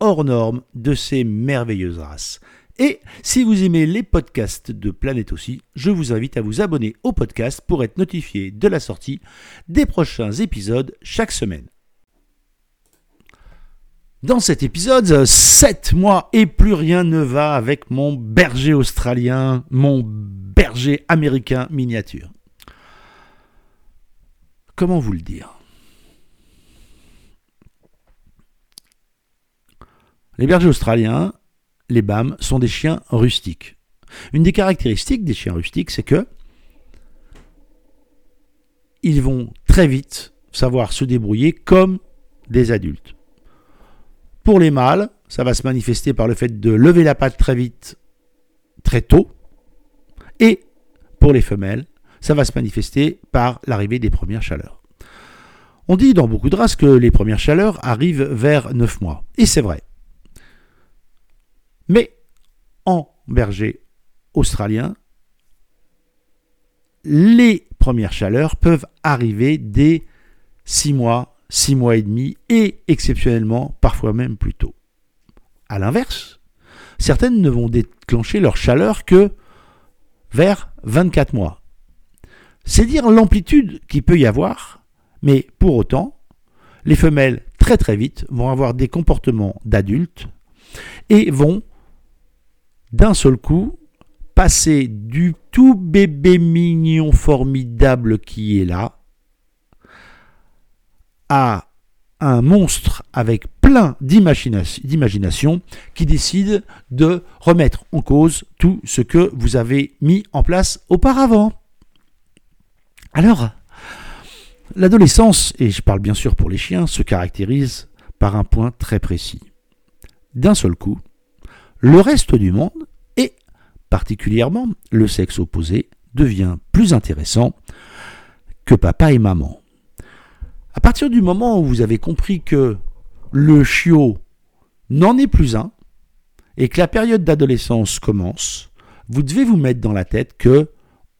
hors norme de ces merveilleuses races. Et si vous aimez les podcasts de Planète aussi, je vous invite à vous abonner au podcast pour être notifié de la sortie des prochains épisodes chaque semaine. Dans cet épisode, 7 mois et plus rien ne va avec mon berger australien, mon berger américain miniature. Comment vous le dire? Les bergers australiens, les BAM, sont des chiens rustiques. Une des caractéristiques des chiens rustiques, c'est que ils vont très vite savoir se débrouiller comme des adultes. Pour les mâles, ça va se manifester par le fait de lever la patte très vite, très tôt. Et pour les femelles, ça va se manifester par l'arrivée des premières chaleurs. On dit dans beaucoup de races que les premières chaleurs arrivent vers 9 mois. Et c'est vrai. Mais en berger australien, les premières chaleurs peuvent arriver dès 6 mois, 6 mois et demi et exceptionnellement parfois même plus tôt. A l'inverse, certaines ne vont déclencher leur chaleur que vers 24 mois. C'est dire l'amplitude qu'il peut y avoir, mais pour autant, les femelles très très vite vont avoir des comportements d'adultes et vont d'un seul coup, passer du tout bébé mignon formidable qui est là à un monstre avec plein d'imagination qui décide de remettre en cause tout ce que vous avez mis en place auparavant. Alors, l'adolescence, et je parle bien sûr pour les chiens, se caractérise par un point très précis. D'un seul coup, le reste du monde, et particulièrement le sexe opposé, devient plus intéressant que papa et maman. À partir du moment où vous avez compris que le chiot n'en est plus un, et que la période d'adolescence commence, vous devez vous mettre dans la tête que,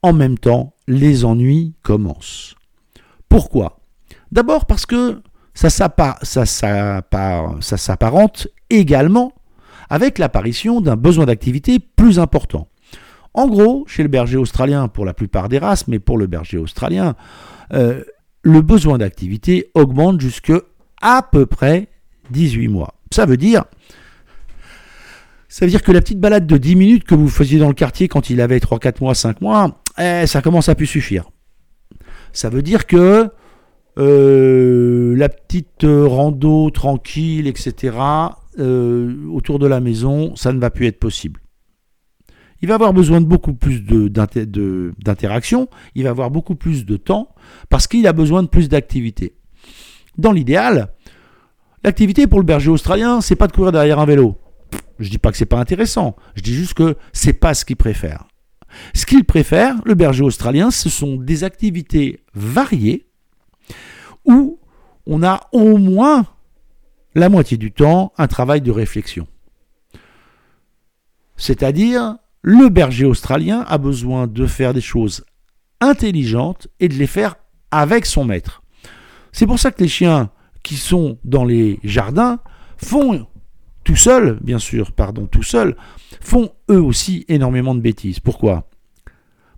en même temps, les ennuis commencent. Pourquoi? D'abord parce que ça s'apparente également avec l'apparition d'un besoin d'activité plus important. En gros, chez le berger australien, pour la plupart des races, mais pour le berger australien, euh, le besoin d'activité augmente jusque à peu près 18 mois. Ça veut dire ça veut dire que la petite balade de 10 minutes que vous faisiez dans le quartier quand il avait 3, 4 mois, 5 mois, eh, ça commence à plus suffire. Ça veut dire que euh, la petite rando tranquille, etc., euh, autour de la maison, ça ne va plus être possible. Il va avoir besoin de beaucoup plus d'interaction, il va avoir beaucoup plus de temps, parce qu'il a besoin de plus d'activité. Dans l'idéal, l'activité pour le berger australien, c'est pas de courir derrière un vélo. Je dis pas que c'est pas intéressant, je dis juste que c'est pas ce qu'il préfère. Ce qu'il préfère, le berger australien, ce sont des activités variées où on a au moins la moitié du temps un travail de réflexion. C'est-à-dire, le berger australien a besoin de faire des choses intelligentes et de les faire avec son maître. C'est pour ça que les chiens qui sont dans les jardins font tout seuls, bien sûr, pardon, tout seuls, font eux aussi énormément de bêtises. Pourquoi?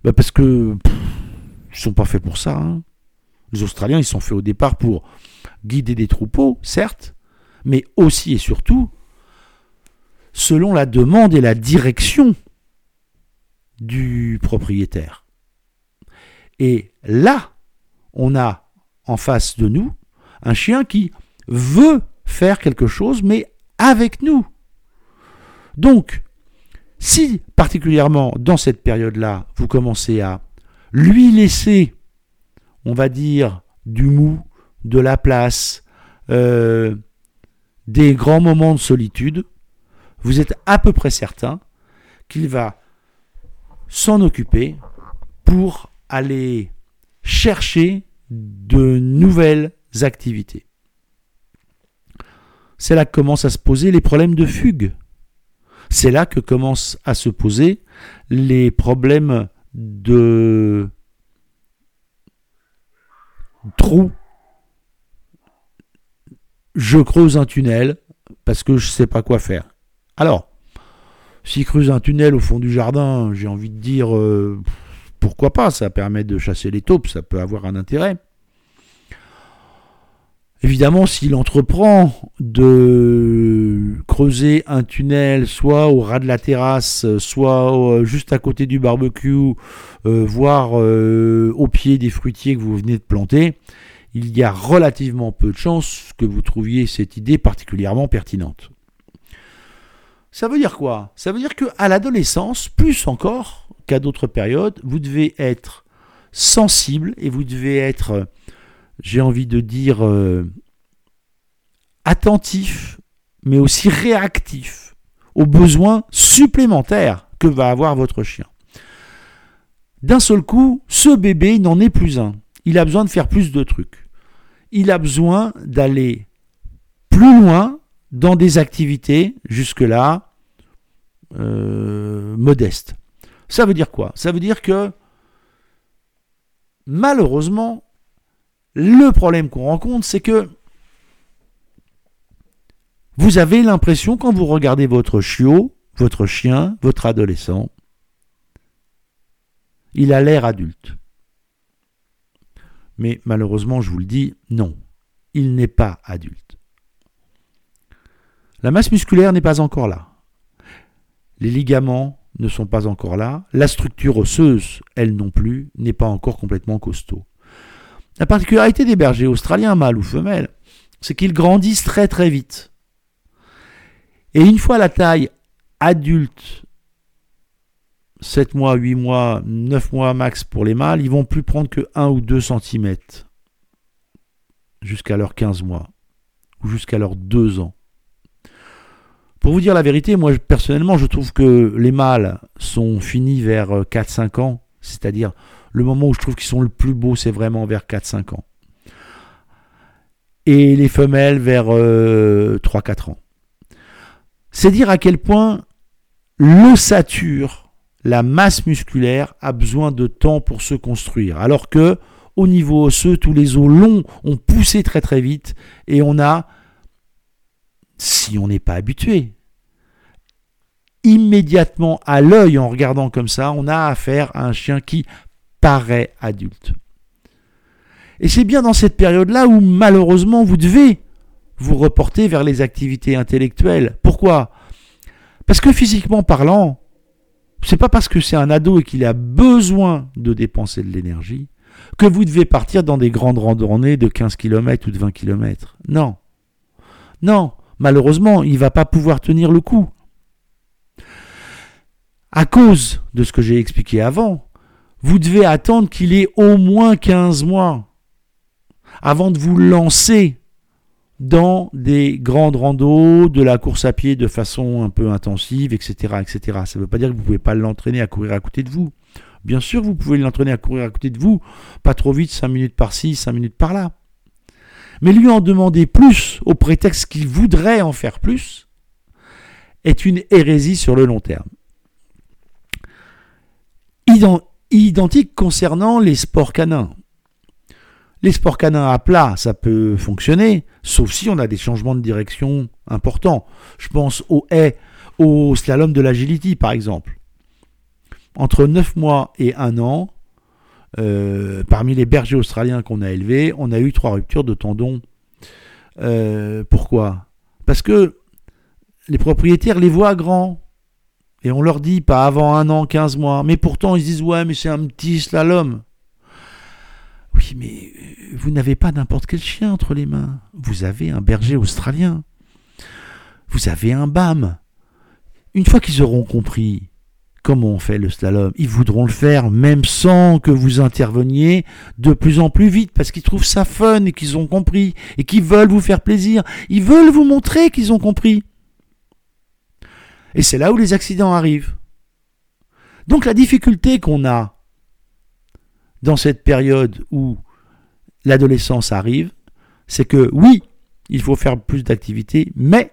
Bah, Parce que ils sont pas faits pour ça. Hein. Les Australiens, ils sont faits au départ pour guider des troupeaux, certes, mais aussi et surtout selon la demande et la direction du propriétaire. Et là, on a en face de nous un chien qui veut faire quelque chose, mais avec nous. Donc, si particulièrement dans cette période-là, vous commencez à lui laisser, on va dire, du mou, de la place, euh, des grands moments de solitude, vous êtes à peu près certain qu'il va s'en occuper pour aller chercher de nouvelles activités. C'est là que commencent à se poser les problèmes de fugue. C'est là que commencent à se poser les problèmes de trous. Je creuse un tunnel parce que je ne sais pas quoi faire. Alors, s'il creuse un tunnel au fond du jardin, j'ai envie de dire euh, pourquoi pas, ça permet de chasser les taupes, ça peut avoir un intérêt. Évidemment, s'il entreprend de creuser un tunnel, soit au ras de la terrasse, soit juste à côté du barbecue, euh, voire euh, au pied des fruitiers que vous venez de planter, il y a relativement peu de chances que vous trouviez cette idée particulièrement pertinente. Ça veut dire quoi? Ça veut dire qu'à l'adolescence, plus encore qu'à d'autres périodes, vous devez être sensible et vous devez être j'ai envie de dire, euh, attentif, mais aussi réactif aux besoins supplémentaires que va avoir votre chien. D'un seul coup, ce bébé n'en est plus un. Il a besoin de faire plus de trucs. Il a besoin d'aller plus loin dans des activités jusque-là euh, modestes. Ça veut dire quoi? Ça veut dire que malheureusement, le problème qu'on rencontre, c'est que vous avez l'impression, quand vous regardez votre chiot, votre chien, votre adolescent, il a l'air adulte. Mais malheureusement, je vous le dis, non, il n'est pas adulte. La masse musculaire n'est pas encore là. Les ligaments ne sont pas encore là. La structure osseuse, elle non plus, n'est pas encore complètement costaud. La particularité des bergers australiens, mâles ou femelles, c'est qu'ils grandissent très très vite. Et une fois la taille adulte, 7 mois, 8 mois, 9 mois max pour les mâles, ils vont plus prendre que 1 ou 2 cm jusqu'à leurs 15 mois ou jusqu'à leurs 2 ans. Pour vous dire la vérité, moi personnellement, je trouve que les mâles sont finis vers 4-5 ans, c'est-à-dire le moment où je trouve qu'ils sont le plus beaux, c'est vraiment vers 4-5 ans. Et les femelles vers 3-4 euh, ans. C'est dire à quel point l'ossature, la masse musculaire, a besoin de temps pour se construire. Alors que, au niveau osseux, tous les os longs ont poussé très très vite et on a, si on n'est pas habitué, immédiatement à l'œil en regardant comme ça, on a affaire à un chien qui paraît adulte. Et c'est bien dans cette période-là où malheureusement vous devez vous reporter vers les activités intellectuelles. Pourquoi? Parce que physiquement parlant, c'est pas parce que c'est un ado et qu'il a besoin de dépenser de l'énergie que vous devez partir dans des grandes randonnées de 15 km ou de 20 km. Non. Non, malheureusement, il va pas pouvoir tenir le coup. À cause de ce que j'ai expliqué avant, vous devez attendre qu'il ait au moins 15 mois avant de vous lancer dans des grandes randos, de la course à pied de façon un peu intensive, etc. etc. Ça ne veut pas dire que vous ne pouvez pas l'entraîner à courir à côté de vous. Bien sûr, vous pouvez l'entraîner à courir à côté de vous, pas trop vite, 5 minutes par-ci, 5 minutes par-là. Mais lui en demander plus au prétexte qu'il voudrait en faire plus est une hérésie sur le long terme identique concernant les sports canins. Les sports canins à plat, ça peut fonctionner, sauf si on a des changements de direction importants. Je pense au haies, au slalom de l'agility par exemple. Entre 9 mois et 1 an, euh, parmi les bergers australiens qu'on a élevés, on a eu trois ruptures de tendons. Euh, pourquoi? Parce que les propriétaires les voient grands. Et on leur dit pas avant un an, 15 mois. Mais pourtant, ils disent ouais, mais c'est un petit slalom. Oui, mais euh, vous n'avez pas n'importe quel chien entre les mains. Vous avez un berger australien. Vous avez un BAM. Une fois qu'ils auront compris comment on fait le slalom, ils voudront le faire même sans que vous interveniez de plus en plus vite parce qu'ils trouvent ça fun et qu'ils ont compris et qu'ils veulent vous faire plaisir. Ils veulent vous montrer qu'ils ont compris. Et c'est là où les accidents arrivent. Donc la difficulté qu'on a dans cette période où l'adolescence arrive, c'est que oui, il faut faire plus d'activités, mais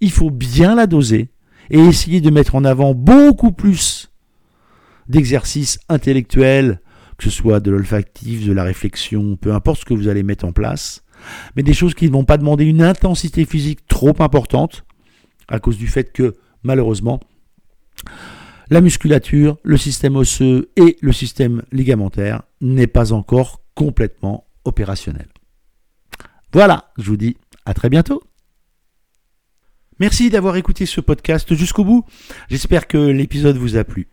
il faut bien la doser et essayer de mettre en avant beaucoup plus d'exercices intellectuels, que ce soit de l'olfactif, de la réflexion, peu importe ce que vous allez mettre en place, mais des choses qui ne vont pas demander une intensité physique trop importante, à cause du fait que, malheureusement, la musculature, le système osseux et le système ligamentaire n'est pas encore complètement opérationnel. Voilà, je vous dis à très bientôt. Merci d'avoir écouté ce podcast jusqu'au bout. J'espère que l'épisode vous a plu.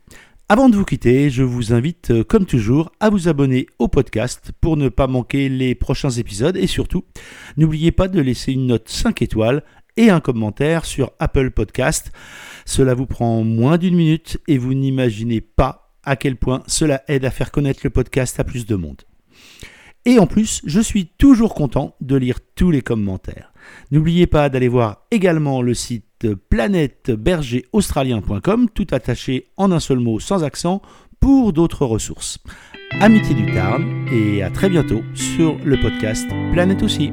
Avant de vous quitter, je vous invite, euh, comme toujours, à vous abonner au podcast pour ne pas manquer les prochains épisodes et surtout, n'oubliez pas de laisser une note 5 étoiles et un commentaire sur Apple Podcast. Cela vous prend moins d'une minute et vous n'imaginez pas à quel point cela aide à faire connaître le podcast à plus de monde. Et en plus, je suis toujours content de lire tous les commentaires. N'oubliez pas d'aller voir également le site planètebergeraustralien.com, tout attaché en un seul mot sans accent, pour d'autres ressources. Amitié du Tarn et à très bientôt sur le podcast Planète aussi.